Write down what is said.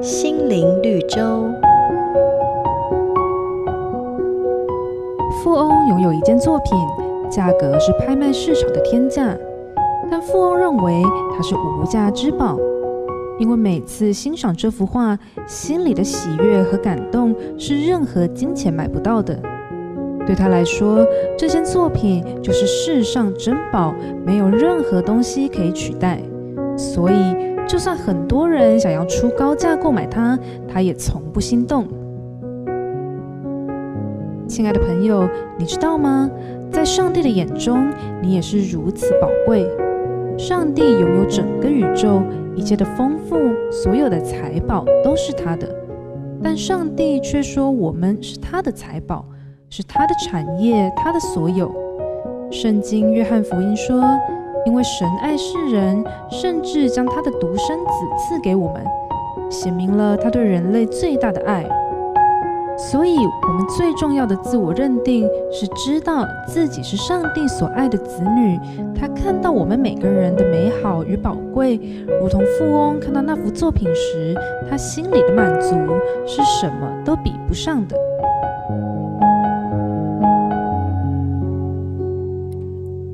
心灵绿洲。富翁拥有一件作品，价格是拍卖市场的天价，但富翁认为它是无价之宝，因为每次欣赏这幅画，心里的喜悦和感动是任何金钱买不到的。对他来说，这件作品就是世上珍宝，没有任何东西可以取代。所以，就算很多人想要出高价购买它，他也从不心动。亲爱的朋友，你知道吗？在上帝的眼中，你也是如此宝贵。上帝拥有整个宇宙，一切的丰富，所有的财宝都是他的。但上帝却说，我们是他的财宝。是他的产业，他的所有。圣经约翰福音说：“因为神爱世人，甚至将他的独生子赐给我们，显明了他对人类最大的爱。”所以，我们最重要的自我认定是知道自己是上帝所爱的子女。他看到我们每个人的美好与宝贵，如同富翁看到那幅作品时，他心里的满足是什么都比不上的。